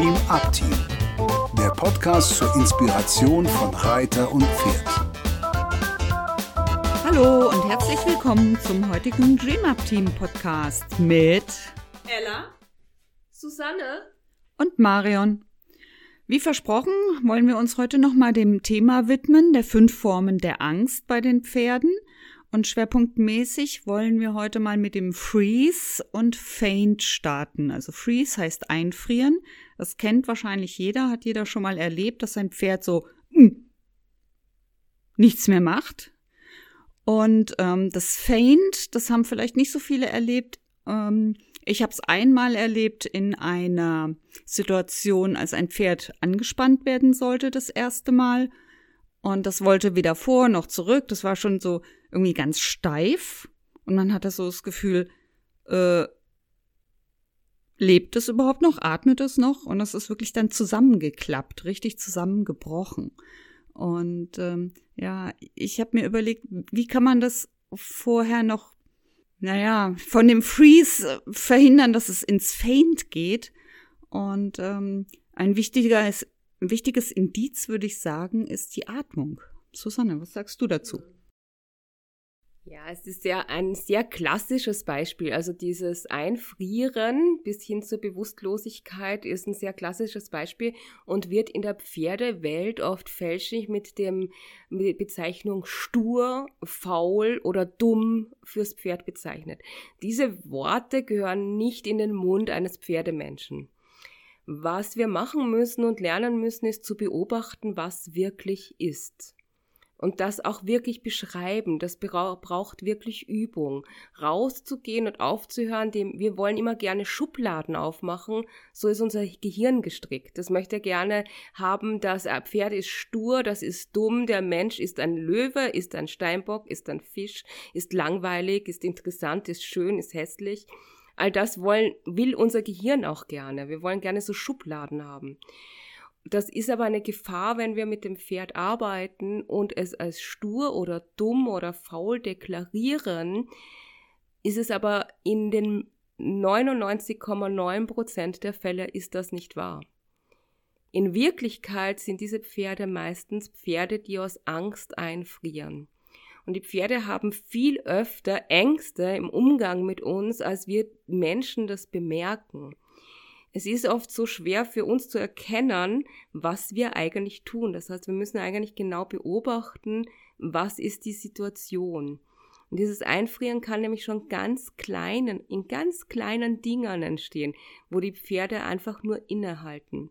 Dream Up Team, der Podcast zur Inspiration von Reiter und Pferd. Hallo und herzlich willkommen zum heutigen Dream Up Team Podcast mit Ella, Susanne und Marion. Wie versprochen, wollen wir uns heute nochmal dem Thema widmen, der fünf Formen der Angst bei den Pferden. Und schwerpunktmäßig wollen wir heute mal mit dem Freeze und Faint starten. Also Freeze heißt einfrieren. Das kennt wahrscheinlich jeder, hat jeder schon mal erlebt, dass sein Pferd so mm, nichts mehr macht. Und ähm, das Faint, das haben vielleicht nicht so viele erlebt. Ähm, ich habe es einmal erlebt in einer Situation, als ein Pferd angespannt werden sollte, das erste Mal. Und das wollte weder vor noch zurück. Das war schon so irgendwie ganz steif. Und man hatte so das Gefühl, äh, lebt es überhaupt noch? Atmet es noch? Und es ist wirklich dann zusammengeklappt, richtig zusammengebrochen. Und ähm, ja, ich habe mir überlegt, wie kann man das vorher noch naja, von dem Freeze äh, verhindern, dass es ins Faint geht. Und ähm, ein wichtiger, ein wichtiges Indiz, würde ich sagen, ist die Atmung. Susanne, was sagst du dazu? Ja, es ist ja ein sehr klassisches Beispiel. Also dieses Einfrieren bis hin zur Bewusstlosigkeit ist ein sehr klassisches Beispiel und wird in der Pferdewelt oft fälschlich mit dem mit der Bezeichnung stur, faul oder dumm fürs Pferd bezeichnet. Diese Worte gehören nicht in den Mund eines Pferdemenschen. Was wir machen müssen und lernen müssen, ist zu beobachten, was wirklich ist und das auch wirklich beschreiben. Das braucht wirklich Übung. Rauszugehen und aufzuhören, dem, wir wollen immer gerne Schubladen aufmachen. So ist unser Gehirn gestrickt. Das möchte gerne haben, das Pferd ist stur, das ist dumm, der Mensch ist ein Löwe, ist ein Steinbock, ist ein Fisch, ist langweilig, ist interessant, ist schön, ist hässlich. All das wollen, will unser Gehirn auch gerne. Wir wollen gerne so Schubladen haben. Das ist aber eine Gefahr, wenn wir mit dem Pferd arbeiten und es als stur oder dumm oder faul deklarieren, ist es aber in den 99,9 Prozent der Fälle ist das nicht wahr. In Wirklichkeit sind diese Pferde meistens Pferde, die aus Angst einfrieren. Und die Pferde haben viel öfter Ängste im Umgang mit uns, als wir Menschen das bemerken. Es ist oft so schwer für uns zu erkennen, was wir eigentlich tun. Das heißt, wir müssen eigentlich genau beobachten, was ist die Situation. Und dieses Einfrieren kann nämlich schon ganz kleinen, in ganz kleinen Dingern entstehen, wo die Pferde einfach nur innehalten.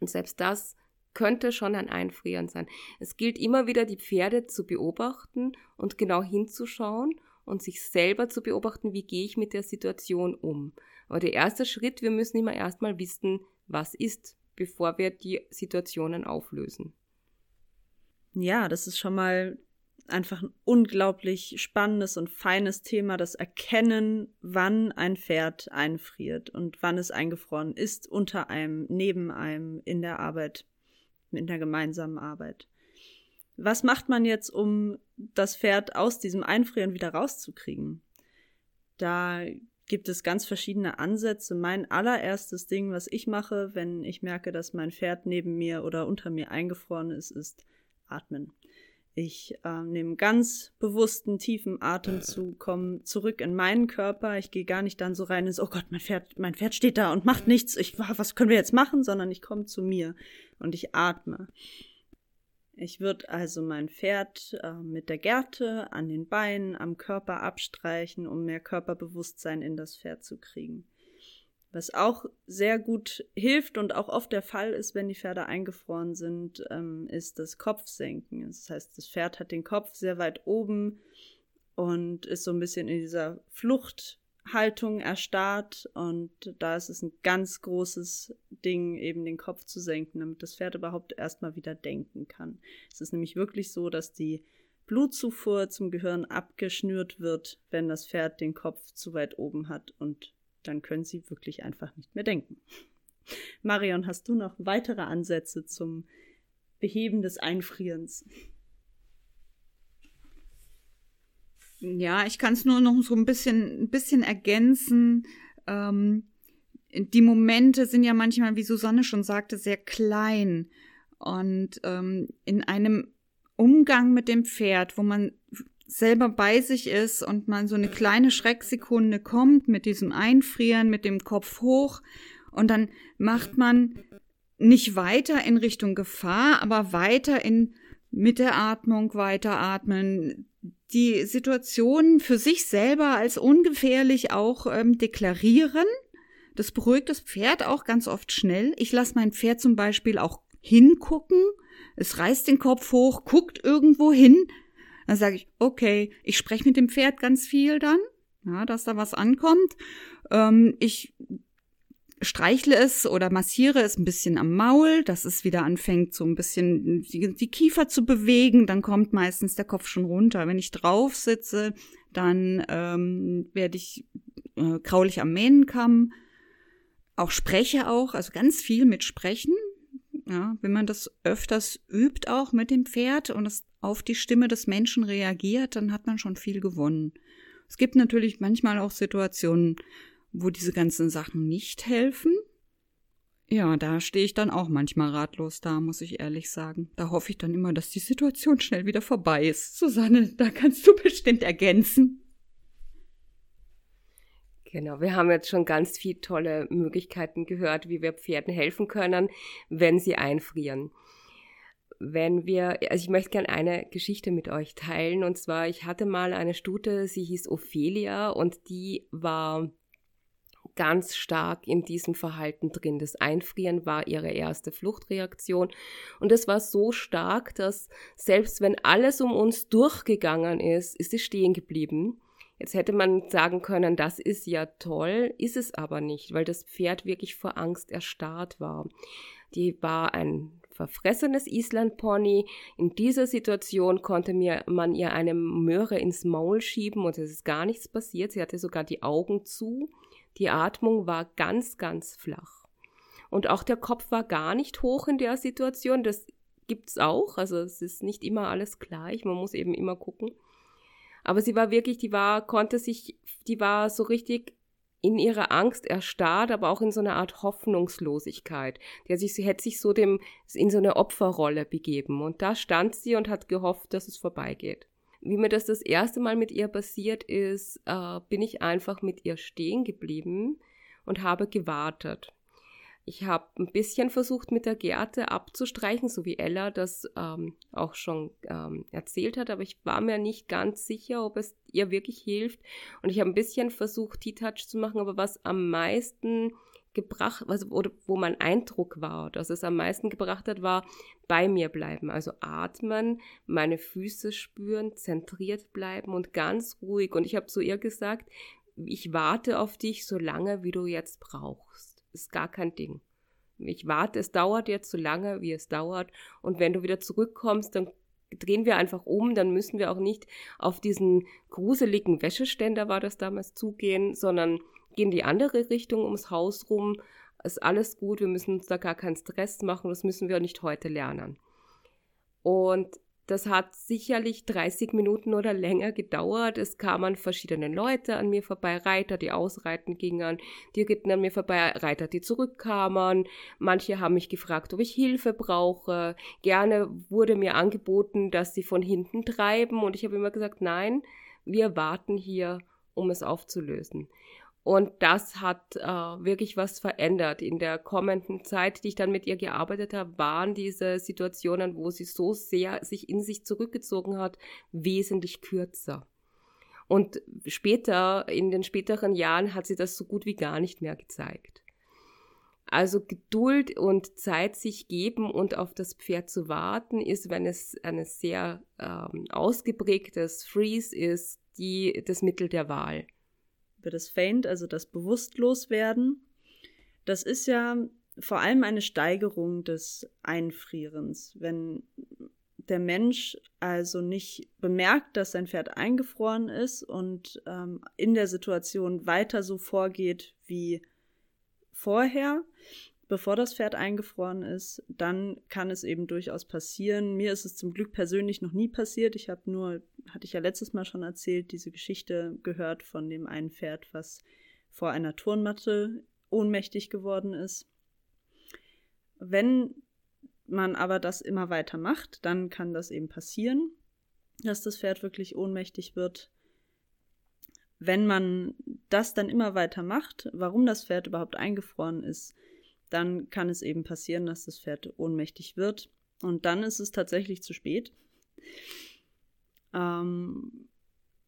Und selbst das könnte schon ein Einfrieren sein. Es gilt immer wieder, die Pferde zu beobachten und genau hinzuschauen und sich selber zu beobachten, wie gehe ich mit der Situation um. Aber der erste Schritt, wir müssen immer erstmal wissen, was ist, bevor wir die Situationen auflösen. Ja, das ist schon mal einfach ein unglaublich spannendes und feines Thema, das Erkennen, wann ein Pferd einfriert und wann es eingefroren ist, unter einem, neben einem, in der Arbeit, in der gemeinsamen Arbeit. Was macht man jetzt, um das Pferd aus diesem Einfrieren wieder rauszukriegen? Da gibt es ganz verschiedene Ansätze. Mein allererstes Ding, was ich mache, wenn ich merke, dass mein Pferd neben mir oder unter mir eingefroren ist, ist atmen. Ich äh, nehme ganz bewussten, tiefen Atemzug, komme zurück in meinen Körper. Ich gehe gar nicht dann so rein ins, oh Gott, mein Pferd, mein Pferd steht da und macht nichts. Ich, was können wir jetzt machen? Sondern ich komme zu mir und ich atme. Ich würde also mein Pferd äh, mit der Gerte an den Beinen, am Körper abstreichen, um mehr Körperbewusstsein in das Pferd zu kriegen. Was auch sehr gut hilft und auch oft der Fall ist, wenn die Pferde eingefroren sind, ähm, ist das Kopfsenken. Das heißt, das Pferd hat den Kopf sehr weit oben und ist so ein bisschen in dieser Flucht Haltung erstarrt und da ist es ein ganz großes Ding, eben den Kopf zu senken, damit das Pferd überhaupt erstmal wieder denken kann. Es ist nämlich wirklich so, dass die Blutzufuhr zum Gehirn abgeschnürt wird, wenn das Pferd den Kopf zu weit oben hat und dann können sie wirklich einfach nicht mehr denken. Marion, hast du noch weitere Ansätze zum Beheben des Einfrierens? Ja, ich kann es nur noch so ein bisschen, ein bisschen ergänzen. Ähm, die Momente sind ja manchmal, wie Susanne schon sagte, sehr klein. Und ähm, in einem Umgang mit dem Pferd, wo man selber bei sich ist und man so eine kleine Schrecksekunde kommt mit diesem Einfrieren, mit dem Kopf hoch und dann macht man nicht weiter in Richtung Gefahr, aber weiter in mit der Atmung weiteratmen, die Situation für sich selber als ungefährlich auch ähm, deklarieren. Das beruhigt das Pferd auch ganz oft schnell. Ich lasse mein Pferd zum Beispiel auch hingucken. Es reißt den Kopf hoch, guckt irgendwo hin. Dann sage ich, okay, ich spreche mit dem Pferd ganz viel dann, ja, dass da was ankommt. Ähm, ich streichle es oder massiere es ein bisschen am Maul, dass es wieder anfängt, so ein bisschen die, die, Kiefer zu bewegen, dann kommt meistens der Kopf schon runter. Wenn ich drauf sitze, dann ähm, werde ich äh, kraulich am Mähnenkamm, auch spreche auch, also ganz viel mit Sprechen. Ja, wenn man das öfters übt, auch mit dem Pferd und es auf die Stimme des Menschen reagiert, dann hat man schon viel gewonnen. Es gibt natürlich manchmal auch Situationen, wo diese ganzen Sachen nicht helfen. Ja, da stehe ich dann auch manchmal ratlos da, muss ich ehrlich sagen. Da hoffe ich dann immer, dass die Situation schnell wieder vorbei ist. Susanne, da kannst du bestimmt ergänzen. Genau, wir haben jetzt schon ganz viele tolle Möglichkeiten gehört, wie wir Pferden helfen können, wenn sie einfrieren. Wenn wir, also ich möchte gerne eine Geschichte mit euch teilen. Und zwar, ich hatte mal eine Stute, sie hieß Ophelia und die war ganz stark in diesem Verhalten drin. Das Einfrieren war ihre erste Fluchtreaktion. Und es war so stark, dass selbst wenn alles um uns durchgegangen ist, ist sie stehen geblieben. Jetzt hätte man sagen können, das ist ja toll, ist es aber nicht, weil das Pferd wirklich vor Angst erstarrt war. Die war ein verfressenes Islandpony. In dieser Situation konnte mir man ihr eine Möhre ins Maul schieben und es ist gar nichts passiert. Sie hatte sogar die Augen zu. Die Atmung war ganz, ganz flach. Und auch der Kopf war gar nicht hoch in der Situation. Das gibt's auch. Also es ist nicht immer alles gleich. Man muss eben immer gucken. Aber sie war wirklich, die war, konnte sich, die war so richtig in ihrer Angst erstarrt, aber auch in so einer Art Hoffnungslosigkeit. Hat sich, sie hätte sich so dem, in so eine Opferrolle begeben. Und da stand sie und hat gehofft, dass es vorbeigeht. Wie mir das das erste Mal mit ihr passiert ist, äh, bin ich einfach mit ihr stehen geblieben und habe gewartet. Ich habe ein bisschen versucht, mit der Gerte abzustreichen, so wie Ella das ähm, auch schon ähm, erzählt hat, aber ich war mir nicht ganz sicher, ob es ihr wirklich hilft. Und ich habe ein bisschen versucht, T-Touch zu machen, aber was am meisten gebracht, also, oder wo mein Eindruck war, dass es am meisten gebracht hat, war bei mir bleiben, also atmen, meine Füße spüren, zentriert bleiben und ganz ruhig. Und ich habe zu ihr gesagt, ich warte auf dich so lange, wie du jetzt brauchst. Ist gar kein Ding. Ich warte, es dauert jetzt so lange, wie es dauert. Und wenn du wieder zurückkommst, dann drehen wir einfach um, dann müssen wir auch nicht auf diesen gruseligen Wäscheständer, war das damals, zugehen, sondern gehen die andere Richtung ums Haus rum, ist alles gut, wir müssen uns da gar keinen Stress machen, das müssen wir nicht heute lernen. Und das hat sicherlich 30 Minuten oder länger gedauert. Es kamen verschiedene Leute an mir vorbei, Reiter, die ausreiten gingen, die ritten an mir vorbei, Reiter, die zurückkamen. Manche haben mich gefragt, ob ich Hilfe brauche. Gerne wurde mir angeboten, dass sie von hinten treiben und ich habe immer gesagt, nein, wir warten hier, um es aufzulösen. Und das hat äh, wirklich was verändert. In der kommenden Zeit, die ich dann mit ihr gearbeitet habe, waren diese Situationen, wo sie so sehr sich in sich zurückgezogen hat, wesentlich kürzer. Und später, in den späteren Jahren, hat sie das so gut wie gar nicht mehr gezeigt. Also Geduld und Zeit sich geben und auf das Pferd zu warten, ist, wenn es ein sehr ähm, ausgeprägtes Freeze ist, die, das Mittel der Wahl über das Faint, also das Bewusstloswerden. Das ist ja vor allem eine Steigerung des Einfrierens. Wenn der Mensch also nicht bemerkt, dass sein Pferd eingefroren ist und ähm, in der Situation weiter so vorgeht wie vorher, bevor das Pferd eingefroren ist, dann kann es eben durchaus passieren. Mir ist es zum Glück persönlich noch nie passiert. Ich habe nur, hatte ich ja letztes Mal schon erzählt, diese Geschichte gehört von dem einen Pferd, was vor einer Turnmatte ohnmächtig geworden ist. Wenn man aber das immer weiter macht, dann kann das eben passieren, dass das Pferd wirklich ohnmächtig wird. Wenn man das dann immer weiter macht, warum das Pferd überhaupt eingefroren ist, dann kann es eben passieren, dass das Pferd ohnmächtig wird. Und dann ist es tatsächlich zu spät. Ähm,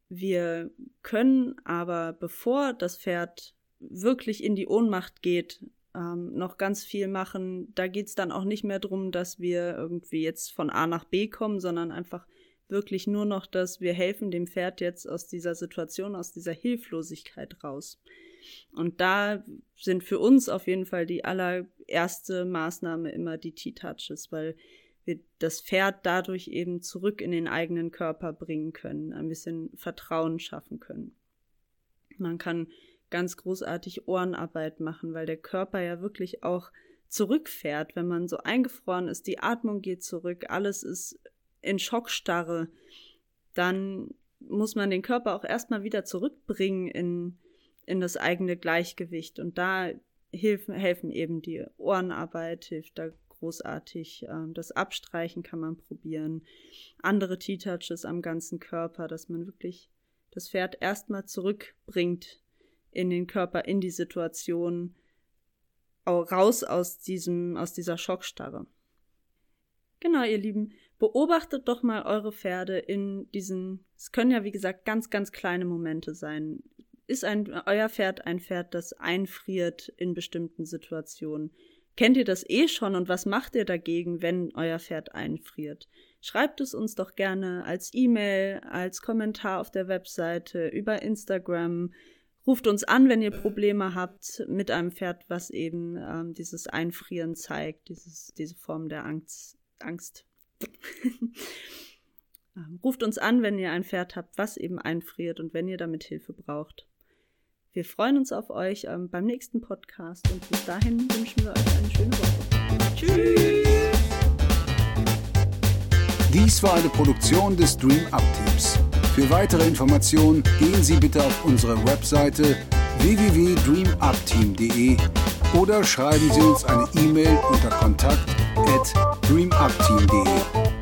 wir können aber, bevor das Pferd wirklich in die Ohnmacht geht, ähm, noch ganz viel machen. Da geht es dann auch nicht mehr darum, dass wir irgendwie jetzt von A nach B kommen, sondern einfach wirklich nur noch, dass wir helfen dem Pferd jetzt aus dieser Situation, aus dieser Hilflosigkeit raus. Und da sind für uns auf jeden Fall die allererste Maßnahme immer die T-Touches, weil wir das Pferd dadurch eben zurück in den eigenen Körper bringen können, ein bisschen Vertrauen schaffen können. Man kann ganz großartig Ohrenarbeit machen, weil der Körper ja wirklich auch zurückfährt, wenn man so eingefroren ist, die Atmung geht zurück, alles ist in Schockstarre, dann muss man den Körper auch erstmal wieder zurückbringen in, in das eigene Gleichgewicht. Und da helfen, helfen eben die Ohrenarbeit, hilft da großartig. Ähm, das Abstreichen kann man probieren. Andere T-Touches am ganzen Körper, dass man wirklich das Pferd erstmal zurückbringt in den Körper, in die Situation, raus aus diesem, aus dieser Schockstarre. Genau, ihr Lieben, beobachtet doch mal eure Pferde in diesen, es können ja wie gesagt ganz, ganz kleine Momente sein. Ist ein, euer Pferd ein Pferd, das einfriert in bestimmten Situationen? Kennt ihr das eh schon und was macht ihr dagegen, wenn euer Pferd einfriert? Schreibt es uns doch gerne als E-Mail, als Kommentar auf der Webseite, über Instagram, Ruft uns an, wenn ihr Probleme habt mit einem Pferd, was eben ähm, dieses Einfrieren zeigt, dieses, diese Form der Angst. Angst. ähm, ruft uns an, wenn ihr ein Pferd habt, was eben einfriert und wenn ihr damit Hilfe braucht. Wir freuen uns auf euch ähm, beim nächsten Podcast und bis dahin wünschen wir euch eine schöne Woche. Tschüss! Dies war eine Produktion des Dream Up Teams. Für weitere Informationen gehen Sie bitte auf unsere Webseite www.dreamupteam.de oder schreiben Sie uns eine E-Mail unter kontakt at dreamupteam.de.